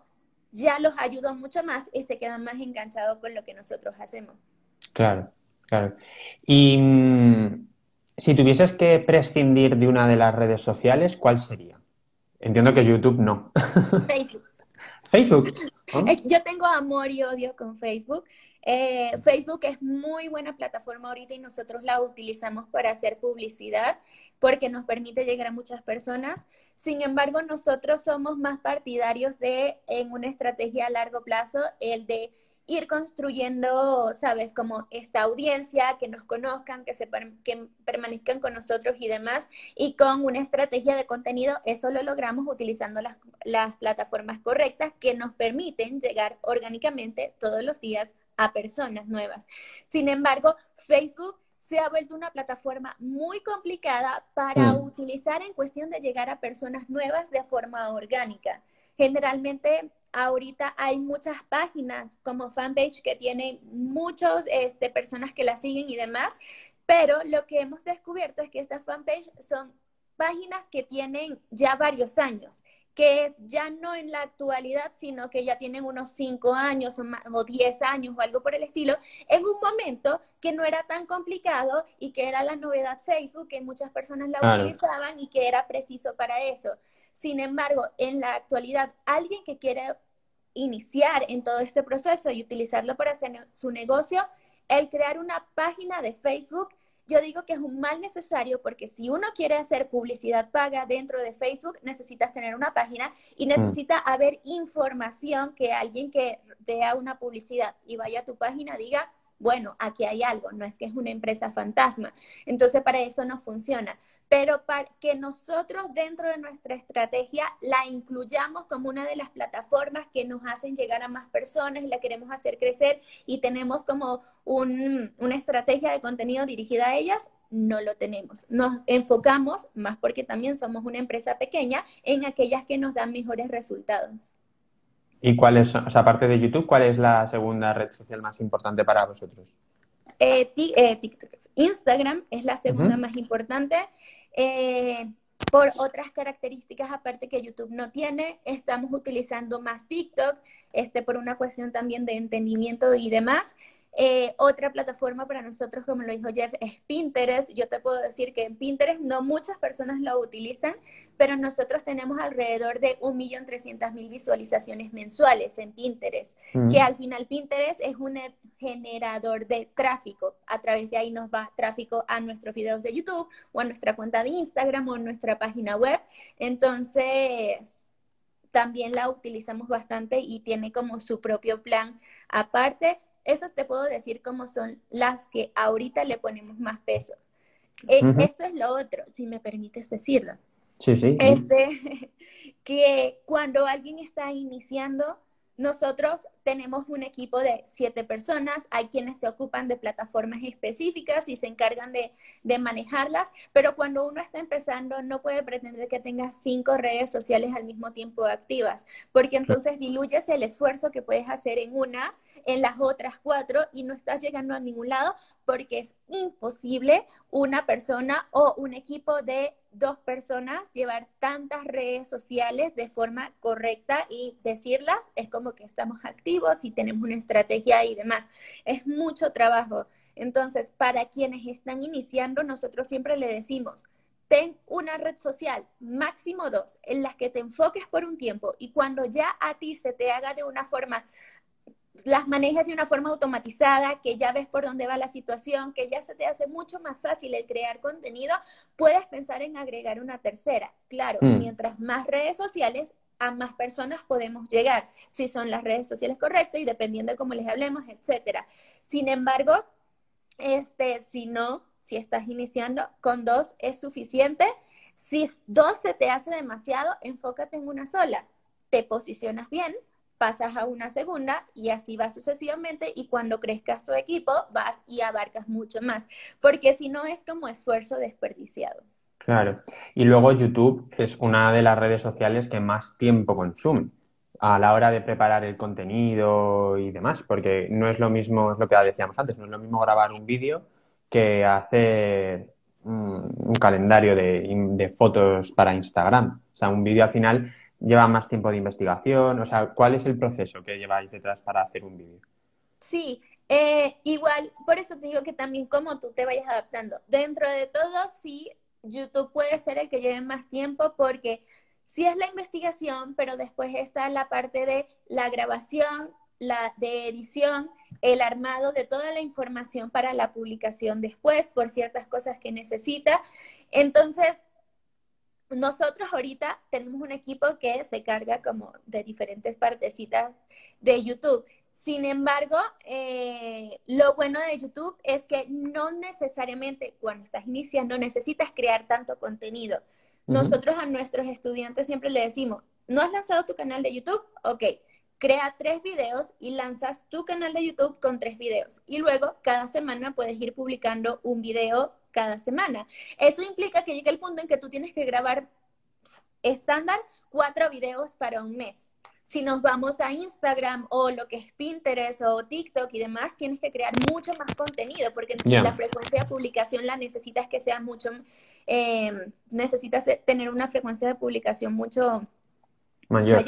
ya los ayudo mucho más y se quedan más enganchados con lo que nosotros hacemos. Claro, claro. Y mm, si tuvieses que prescindir de una de las redes sociales, ¿cuál sería? Entiendo que YouTube no. Facebook. Facebook. Yo tengo amor y odio con Facebook. Eh, Facebook es muy buena plataforma ahorita y nosotros la utilizamos para hacer publicidad porque nos permite llegar a muchas personas. Sin embargo, nosotros somos más partidarios de, en una estrategia a largo plazo, el de ir construyendo, sabes, como esta audiencia, que nos conozcan, que, se que permanezcan con nosotros y demás. Y con una estrategia de contenido, eso lo logramos utilizando las, las plataformas correctas que nos permiten llegar orgánicamente todos los días a personas nuevas. Sin embargo, Facebook se ha vuelto una plataforma muy complicada para mm. utilizar en cuestión de llegar a personas nuevas de forma orgánica. Generalmente ahorita hay muchas páginas como fanpage que tienen muchas este, personas que la siguen y demás, pero lo que hemos descubierto es que estas fanpage son páginas que tienen ya varios años que es ya no en la actualidad, sino que ya tienen unos 5 años o, 10 años o algo por el estilo, en un momento que no era tan complicado y que era la novedad Facebook, que muchas personas la utilizaban y que era preciso para eso. Sin embargo, en la actualidad, alguien que quiere iniciar en todo este proceso y utilizarlo para hacer su negocio, el crear una página de Facebook yo digo que es un mal necesario porque si uno quiere hacer publicidad paga dentro de Facebook, necesitas tener una página y mm. necesita haber información que alguien que vea una publicidad y vaya a tu página diga, bueno, aquí hay algo, no es que es una empresa fantasma. Entonces, para eso no funciona. Pero para que nosotros dentro de nuestra estrategia la incluyamos como una de las plataformas que nos hacen llegar a más personas la queremos hacer crecer y tenemos como una estrategia de contenido dirigida a ellas, no lo tenemos. Nos enfocamos, más porque también somos una empresa pequeña, en aquellas que nos dan mejores resultados. ¿Y cuál es, o sea, aparte de YouTube, cuál es la segunda red social más importante para vosotros? Eh, eh, TikTok. Instagram es la segunda más importante. Eh, por otras características aparte que YouTube no tiene, estamos utilizando más TikTok, este, por una cuestión también de entendimiento y demás. Eh, otra plataforma para nosotros, como lo dijo Jeff, es Pinterest. Yo te puedo decir que en Pinterest no muchas personas lo utilizan, pero nosotros tenemos alrededor de 1.300.000 visualizaciones mensuales en Pinterest, mm. que al final Pinterest es un generador de tráfico. A través de ahí nos va tráfico a nuestros videos de YouTube o a nuestra cuenta de Instagram o a nuestra página web. Entonces, también la utilizamos bastante y tiene como su propio plan aparte esas te puedo decir cómo son las que ahorita le ponemos más peso. Eh, esto es lo otro, si me permites decirlo. Sí, sí. Este, que cuando alguien está iniciando, nosotros tenemos un equipo de siete personas, hay quienes se ocupan de plataformas específicas y se encargan de, manejarlas, pero cuando uno está empezando no puede pretender que tenga cinco redes sociales al mismo tiempo activas, porque entonces diluyes el esfuerzo que puedes hacer en una, en las otras cuatro y no estás llegando a ningún lado porque es imposible una persona o un equipo de dos personas llevar tantas redes sociales de forma correcta y decirla, es como que estamos activos y tenemos una estrategia y demás. Es mucho trabajo. Entonces, para quienes están iniciando, nosotros siempre le decimos, ten una red social, máximo dos, en las que te enfoques por un tiempo y cuando ya a ti se te haga de una forma las manejas de una forma automatizada, que ya ves por dónde va la situación, que ya se te hace mucho más fácil el crear contenido, puedes pensar en agregar una tercera. Claro, mm. mientras más redes sociales, a más personas podemos llegar, si son las redes sociales correctas y dependiendo de cómo les hablemos, etcétera. Sin embargo, este, si no, si estás iniciando con dos es suficiente. Si dos se te hace demasiado, enfócate en una sola. Te posicionas bien, pasas a una segunda y así va sucesivamente y cuando crezcas tu equipo vas y abarcas mucho más, porque si no es como esfuerzo desperdiciado. Claro, y luego YouTube es una de las redes sociales que más tiempo consume a la hora de preparar el contenido y demás, porque no es lo mismo, es lo que decíamos antes, no es lo mismo grabar un vídeo que hacer un, calendario de, de, fotos para Instagram. O sea, un vídeo al final lleva más tiempo de investigación? O sea, ¿cuál es el proceso que lleváis detrás para hacer un vídeo? Sí, eh, igual, por eso te digo que también como tú te vayas adaptando. Dentro de todo, sí, YouTube puede ser el que lleve más tiempo porque sí es la investigación, pero después está la parte de la grabación, la de edición, el armado de toda la información para la publicación después por ciertas cosas que necesita. Entonces, nosotros ahorita tenemos un equipo que se carga como de diferentes partecitas de YouTube. Sin embargo, eh, lo bueno de YouTube es que no necesariamente cuando estás iniciando necesitas crear tanto contenido. Nosotros a nuestros estudiantes siempre le decimos, ¿no has lanzado tu canal de YouTube? Ok, crea tres videos y lanzas tu canal de YouTube con tres videos. Y luego cada semana puedes ir publicando un video cada semana. Eso implica que llegue el punto en que tú tienes que grabar estándar cuatro videos para un mes. Si nos vamos a Instagram o lo que es Pinterest o TikTok y demás, tienes que crear mucho más contenido porque la frecuencia de publicación la necesitas que sea mucho, eh, necesitas tener una frecuencia de publicación mucho mayor.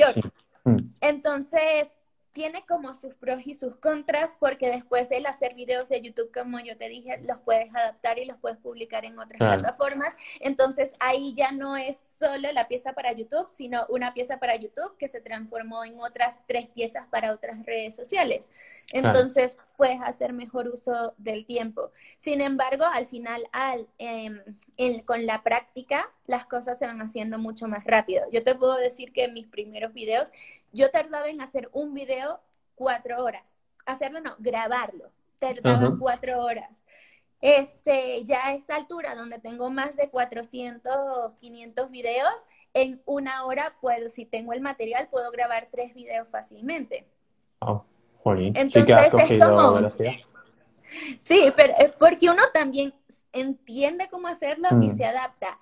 Mm. Entonces, tiene como sus pros y sus contras porque después el hacer videos de YouTube, como yo te dije, los puedes adaptar y los puedes publicar en otras plataformas. Entonces ahí ya no es solo la pieza para YouTube, sino una pieza para YouTube que se transformó en otras tres piezas para otras redes sociales. Entonces puedes hacer mejor uso del tiempo. Sin embargo, al final, al, em, con la práctica, las cosas se van haciendo mucho más rápido. Yo te puedo decir que en mis primeros videos, yo tardaba en hacer un video cuatro horas. Hacerlo no, grabarlo. Tardaba cuatro horas. Este, ya a esta altura, donde tengo más de 400, 500 videos, en una hora puedo, si tengo el material, puedo grabar tres videos fácilmente. Oh, Entonces es como... Sí, pero porque uno también entiende cómo hacerlo y mm. se adapta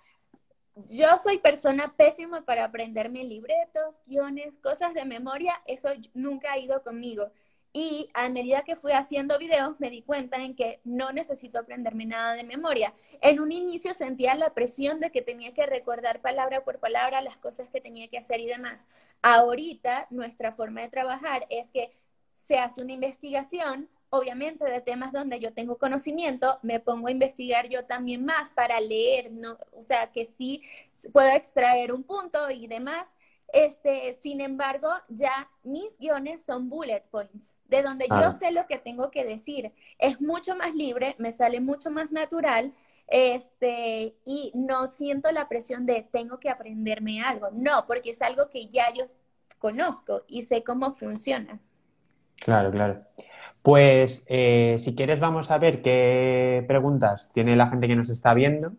yo soy persona pésima para aprenderme libretos, guiones, cosas de memoria, eso nunca ha ido conmigo. Y a medida que fui haciendo videos me di cuenta en que no necesito aprenderme nada de memoria. En un inicio sentía la presión de que tenía que recordar palabra por palabra las cosas que tenía que hacer y demás. Ahorita nuestra forma de trabajar es que se hace una investigación, obviamente de temas donde yo tengo conocimiento, me pongo a investigar yo también más para leer, ¿no? o sea, que sí puedo extraer un punto y demás. Este, sin embargo, ya mis guiones son bullet points, de donde yo sé lo que tengo que decir. Es mucho más libre, me sale mucho más natural, este, y no siento la presión de tengo que aprenderme algo. No, porque es algo que ya yo conozco y sé cómo funciona. Claro, claro. Pues eh, si quieres vamos a ver qué preguntas tiene la gente que nos está viendo,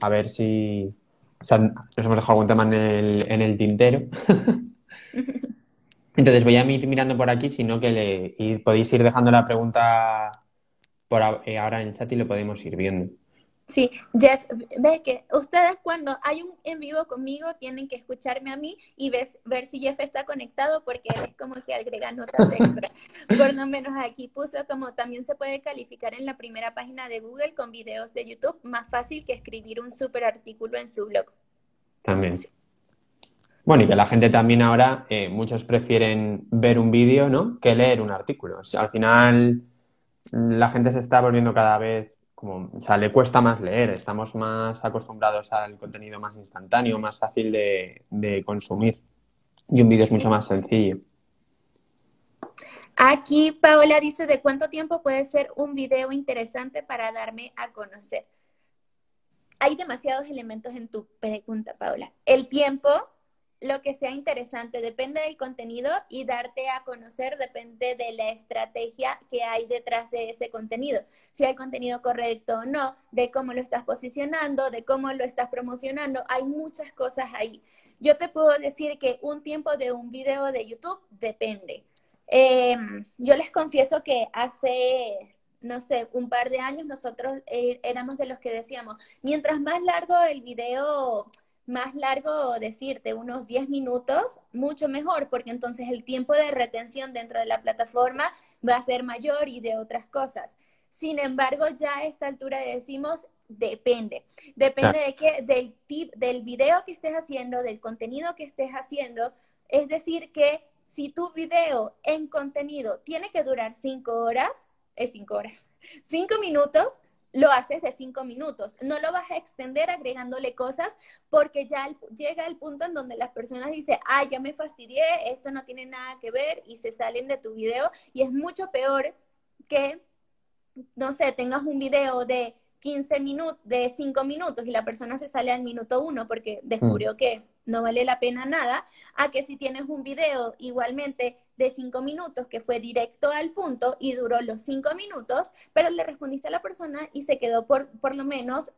a ver si nos hemos dejado algún tema en el, en el tintero. Entonces voy a ir mirando por aquí, sino que le, podéis ir dejando la pregunta por eh, ahora en el chat y lo podemos ir viendo. Sí, Jeff, ves que ustedes cuando hay un en vivo conmigo tienen que escucharme a mí y ves, ver si Jeff está conectado porque él es como que agrega notas extra. Por lo menos aquí puso como también se puede calificar en la primera página de Google con videos de YouTube, más fácil que escribir un super artículo en su blog. También. Bueno, y que la gente también ahora, eh, muchos prefieren ver un vídeo, ¿no? Que leer un artículo. al final, la gente se está volviendo cada vez como, o sea, le cuesta más leer, estamos más acostumbrados al contenido más instantáneo, más fácil de, consumir. Y un vídeo es mucho más sencillo. Aquí Paola dice, ¿de cuánto tiempo puede ser un video interesante para darme a conocer? Hay demasiados elementos en tu pregunta, Paola. El tiempo, lo que sea interesante, depende del contenido y darte a conocer depende de la estrategia que hay detrás de ese contenido. Si hay contenido correcto o no, de cómo lo estás posicionando, de cómo lo estás promocionando, hay muchas cosas ahí. Yo te puedo decir que un tiempo de un video de YouTube depende. Em, yo les confieso que hace no sé, un par de años nosotros eh, éramos de los que decíamos, mientras más largo el video más largo decirte, unos 10 minutos, mucho mejor, porque entonces el tiempo de retención dentro de la plataforma va a ser mayor y de otras cosas. Sin embargo, ya a esta altura decimos, depende. Depende de qué, del tip, del video que estés haciendo, del contenido que estés haciendo. Es decir, que si tu video en contenido tiene que durar 5 horas, es 5 horas, 5 minutos, lo haces de cinco minutos. No lo vas a extender agregándole cosas porque ya llega el punto en donde las personas dicen, ah, ya me fastidié, esto no tiene nada que ver y se salen de tu video y es mucho peor que, no sé, tengas un video de 15 minutos, de 5 minutos y la persona se sale al minuto 1 porque descubrió mm. que no vale la pena nada, a que si tienes un video igualmente de 5 minutos que fue directo al punto y duró los 5 minutos, pero le respondiste a la persona y se quedó por, por lo menos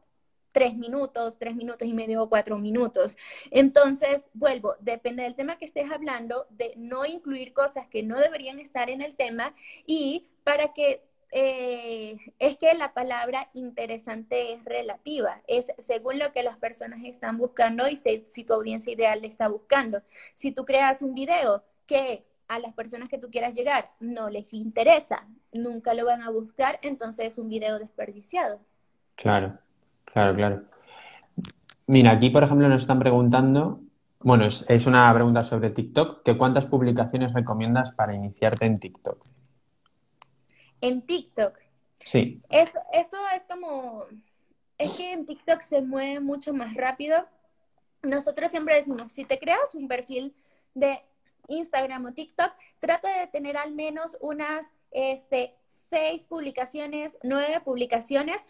tres minutos, tres minutos y medio o cuatro minutos. Entonces, vuelvo, depende del tema que estés hablando, de no incluir cosas que no deberían estar en el tema y para que eh, es que la palabra interesante es relativa, es según lo que las personas están buscando y si tu audiencia ideal le está buscando. Si tú creas un video que a las personas que tú quieras llegar no les interesa, nunca lo van a buscar, entonces es un video desperdiciado. Claro, claro, claro. Mira, aquí por ejemplo nos están preguntando, bueno, es, es una pregunta sobre TikTok, que cuántas publicaciones recomiendas para iniciarte en TikTok en TikTok. Sí. Esto, esto es como, es que en TikTok se mueve mucho más rápido. Nosotros siempre decimos, si te creas un perfil de Instagram o TikTok, trata de tener al menos unas este, seis publicaciones, nueve publicaciones,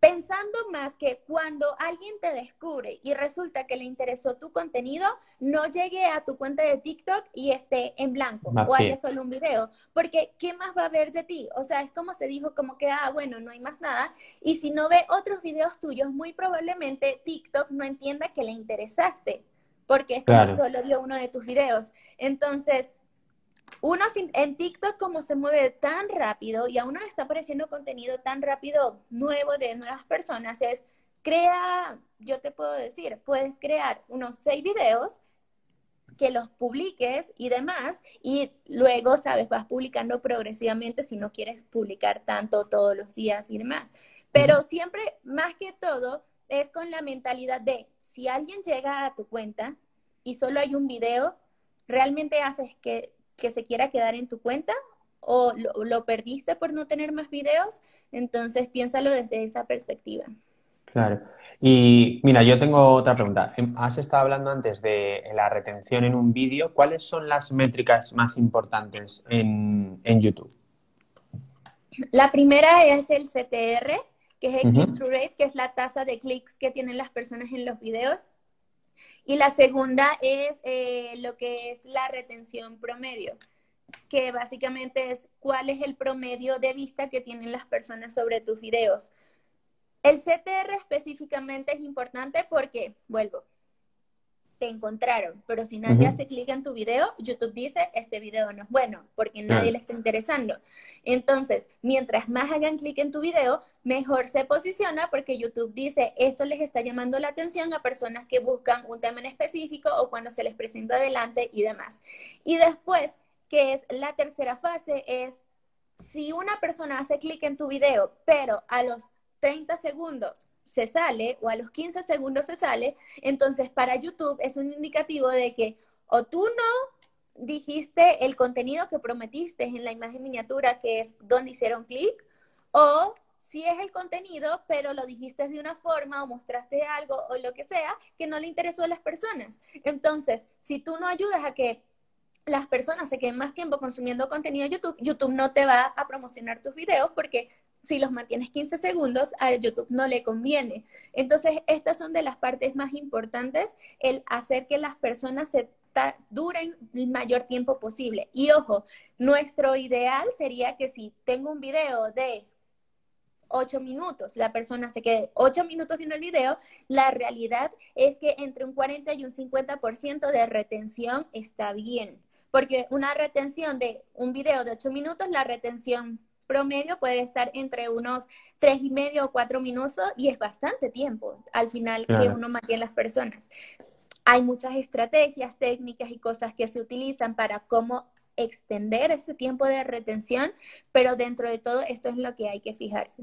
pensando más que cuando alguien te descubre y resulta que le interesó tu contenido, no llegue a tu cuenta de TikTok y esté en blanco o haya solo un video, porque ¿qué más va a ver de ti? O sea, es como se dijo, como que, ah, bueno, no hay más nada, y si no ve otros videos tuyos, muy probablemente TikTok no entienda que le interesaste, porque es como solo vio uno de tus videos. Entonces, uno en TikTok como se mueve tan rápido y a uno le está apareciendo contenido tan rápido nuevo de nuevas personas, es crea, yo te puedo decir, puedes crear unos seis videos que los publiques y demás, y luego, sabes, vas publicando progresivamente si no quieres publicar tanto todos los días y demás. Pero siempre, más que todo, es con la mentalidad de, si alguien llega a tu cuenta y solo hay un video, realmente haces que que se quiera quedar en tu cuenta o lo, perdiste por no tener más videos, entonces piénsalo desde esa perspectiva. Claro. Y mira, yo tengo otra pregunta. Em, has estado hablando antes de la retención en un vídeo. ¿Cuáles son las métricas más importantes en, YouTube? La primera es el CTR, que es el click-through rate, que es la tasa de clics que tienen las personas en los videos. Y la segunda es eh, lo que es la retención promedio, que básicamente es cuál es el promedio de vista que tienen las personas sobre tus videos. El CTR específicamente es importante porque, vuelvo, te encontraron, pero si nadie hace clic en tu video, YouTube dice, este video no es bueno, porque nadie le está interesando. Entonces, mientras más hagan clic en tu video, mejor se posiciona porque YouTube dice, esto les está llamando la atención a personas que buscan un tema en específico o cuando se les presenta adelante y demás. Y después, que es la tercera fase, es si una persona hace clic en tu video, pero a los 30 segundos se sale o a los 15 segundos se sale, entonces para YouTube es un indicativo de que o tú no dijiste el contenido que prometiste en la imagen miniatura, que es donde hicieron clic, o si es el contenido, pero lo dijiste de una forma o mostraste algo o lo que sea que no le interesó a las personas. Entonces, si tú no ayudas a que las personas se queden más tiempo consumiendo contenido de YouTube, YouTube no te va a promocionar tus videos porque si los mantienes 15 segundos, a YouTube no le conviene. Entonces, estas son de las partes más importantes, el hacer que las personas se duren el mayor tiempo posible. Y ojo, nuestro ideal sería que si tengo un video de 8 minutos, la persona se quede 8 minutos viendo el video, la realidad es que entre un 40 y un 50% de retención está bien. Porque una retención de un video de 8 minutos, la retención promedio puede estar entre unos tres y medio o cuatro minutos y es bastante tiempo al final que uno mantiene las personas. Hay muchas estrategias, técnicas y cosas que se utilizan para cómo extender ese tiempo de retención, pero dentro de todo esto es lo que hay que fijarse.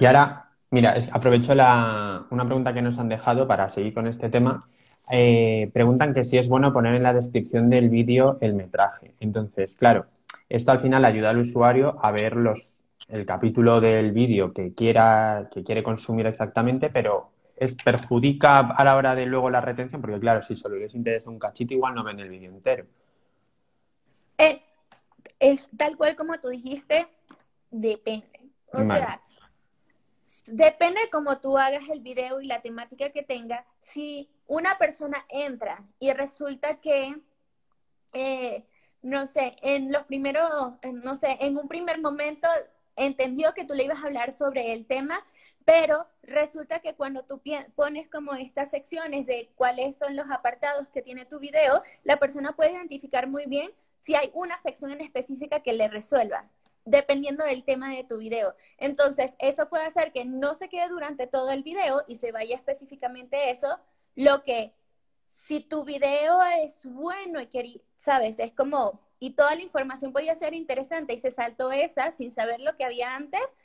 Y ahora, mira, aprovecho la, una pregunta que nos han dejado para seguir con este tema. Eh, preguntan que si es bueno poner en la descripción del vídeo el metraje. Entonces, claro, esto al final ayuda al usuario a ver los, el capítulo del vídeo que quiera, que quiere consumir exactamente, pero es perjudica a la hora de luego la retención, porque claro, si solo les interesa un cachito, igual no ven el vídeo entero. Eh, es tal cual como tú dijiste, depende. O sea, depende de cómo tú hagas el video y la temática que tenga. Si una persona entra y resulta que eh, no sé, en los primeros, no sé, en un primer momento entendió que tú le ibas a hablar sobre el tema, Pero resulta que cuando tú pones como estas secciones de cuáles son los apartados que tiene tu video, la persona puede identificar muy bien si hay una sección en específica que le resuelva dependiendo del tema de tu video. Entonces, eso puede hacer que no se quede durante todo el video y se vaya específicamente eso, lo que si tu video es bueno y sabes, es como, y toda la información podía ser interesante y se saltó esa sin saber lo que había antes,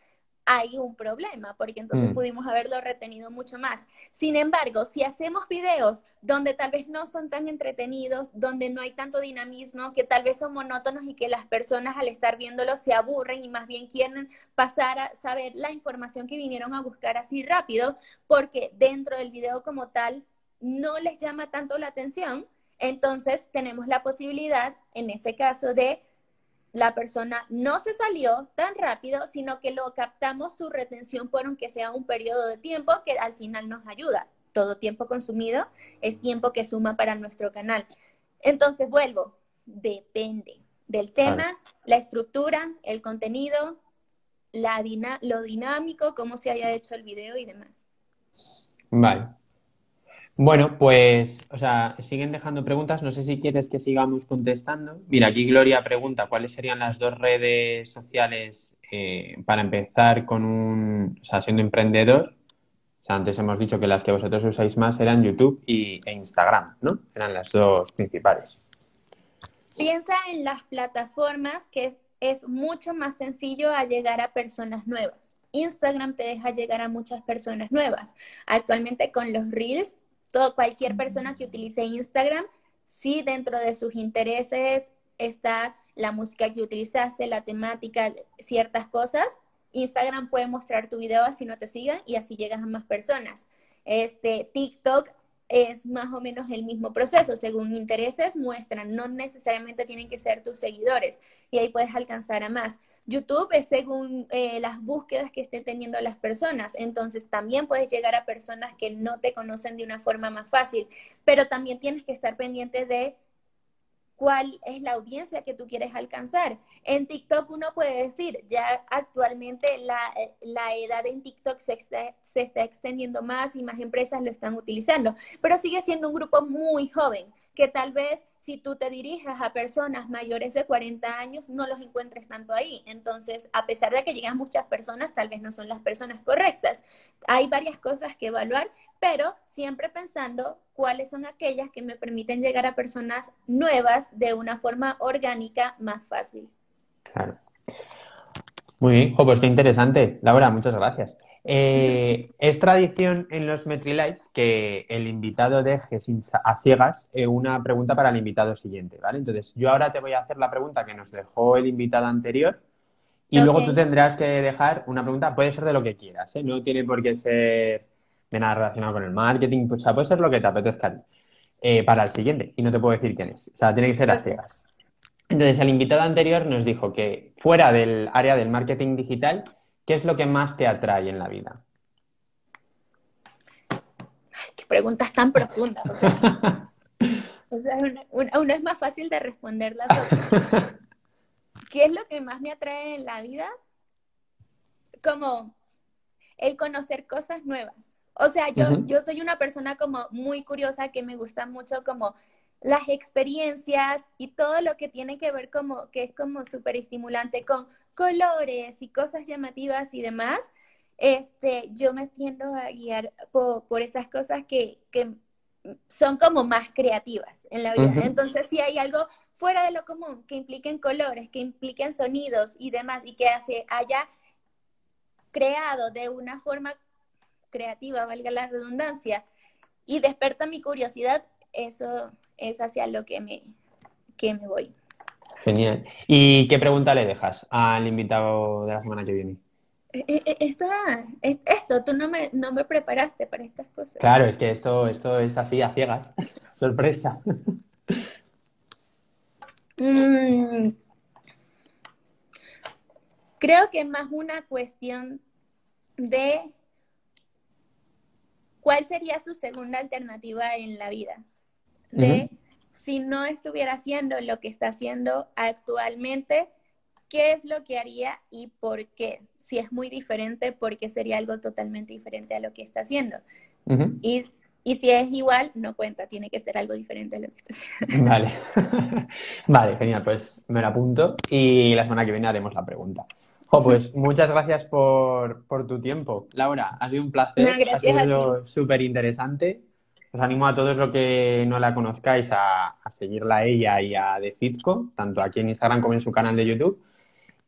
hay un problema, porque entonces mm. pudimos haberlo retenido mucho más. Sin embargo, si hacemos videos donde tal vez no son tan entretenidos, donde no hay tanto dinamismo, que tal vez son monótonos y que las personas al estar viéndolos se aburren y más bien quieren pasar a saber la información que vinieron a buscar así rápido, porque dentro del video como tal no les llama tanto la atención, entonces tenemos la posibilidad, en ese caso, de la persona no se salió tan rápido, sino que lo captamos su retención por aunque sea un periodo de tiempo que al final nos ayuda. Todo tiempo consumido es tiempo que suma para nuestro canal. Entonces, vuelvo, depende del tema, la estructura, el contenido, la lo dinámico, cómo se haya hecho el video y demás. Vale. Bueno, pues, o sea, siguen dejando preguntas. No sé si quieres que sigamos contestando. Mira, aquí Gloria pregunta cuáles serían las dos redes sociales eh, para empezar con un, o sea, siendo emprendedor. O sea, antes hemos dicho que las que vosotros usáis más eran YouTube y, e Instagram, ¿no? Eran las dos principales. Piensa en las plataformas que es, es mucho más sencillo a llegar a personas nuevas. Instagram te deja llegar a muchas personas nuevas. Actualmente con los Reels todo, cualquier persona que utilice Instagram, si dentro de sus intereses está la música que utilizaste, la temática, ciertas cosas, Instagram puede mostrar tu video así no te sigan y así llegas a más personas. Este TikTok es más o menos el mismo proceso. Según intereses, muestran, no necesariamente tienen que ser tus seguidores y ahí puedes alcanzar a más. YouTube es según eh, las búsquedas que estén teniendo las personas, entonces también puedes llegar a personas que no te conocen de una forma más fácil, pero también tienes que estar pendiente de cuál es la audiencia que tú quieres alcanzar. En TikTok uno puede decir, ya actualmente la, la edad en TikTok se se está extendiendo más y más empresas lo están utilizando, pero sigue siendo un grupo muy joven que tal vez si tú te diriges a personas mayores de 40 años, no los encuentres tanto ahí. Entonces, a pesar de que llegan muchas personas, tal vez no son las personas correctas. Hay varias cosas que evaluar, pero siempre pensando cuáles son aquellas que me permiten llegar a personas nuevas de una forma orgánica más fácil. Claro. Muy bien, pues qué interesante. Laura, muchas gracias. Eh, es tradición en los MetriLive que el invitado deje sin, a ciegas eh, una pregunta para el invitado siguiente, ¿vale? Entonces, yo ahora te voy a hacer la pregunta que nos dejó el invitado anterior y luego tú tendrás que dejar una pregunta, puede ser de lo que quieras, ¿eh? No tiene por qué ser de nada relacionado con el marketing, pues, o sea, puede ser lo que te apetezca para el siguiente y no te puedo decir quién es, o sea, tiene que ser a ciegas. Entonces, el invitado anterior nos dijo que fuera del área del marketing digital, ¿Qué es lo que más te atrae en la vida? qué preguntas tan profundas. una, es más fácil de responder las otras. ¿Qué es lo que más me atrae en la vida? Como el conocer cosas nuevas. O sea, yo, yo soy una persona como muy curiosa que me gusta mucho como las experiencias y todo lo que tiene que ver como que es como súper estimulante con colores y cosas llamativas y demás, este, yo me tiendo a guiar por, esas cosas que, son como más creativas en la vida. Entonces, si hay algo fuera de lo común, que impliquen colores, que impliquen sonidos y demás, y que se haya creado de una forma creativa, valga la redundancia, y desperta mi curiosidad, eso es hacia lo que me, que me voy. Genial. ¿Y qué pregunta le dejas al invitado de la semana que viene? Eh, eh, eh, esta, esto, tú no me, no me preparaste para estas cosas. Claro, es que esto, esto es así a ciegas. Sorpresa. Mm. creo que es más una cuestión de cuál sería su segunda alternativa en la vida. De si no estuviera haciendo lo que está haciendo actualmente, qué es lo que haría y por qué. si es muy diferente porque sería algo totalmente diferente a lo que está haciendo. y, y, si es igual, no cuenta, tiene que ser algo diferente a lo que está haciendo. Vale, vale, genial, pues me lo apunto y la semana que viene haremos la pregunta. pues muchas gracias por, por, tu tiempo. Laura, ha sido un placer, ha sido súper interesante. Os animo a todos los que no la conozcáis a, seguirla a ella y a Decizco, tanto aquí en Instagram como en su canal de YouTube.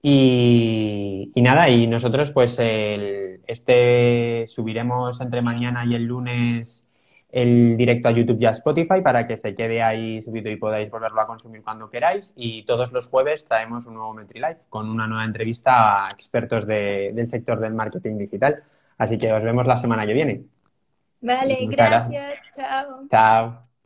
Y, nada, y nosotros pues este subiremos entre mañana y el lunes el directo a YouTube y a Spotify para que se quede ahí subido y podáis volverlo a consumir cuando queráis. Y todos los jueves traemos un nuevo MetriLife con una nueva entrevista a expertos del sector del marketing digital. Así que os vemos la semana que viene. Vale, gracias. Chao. Chao.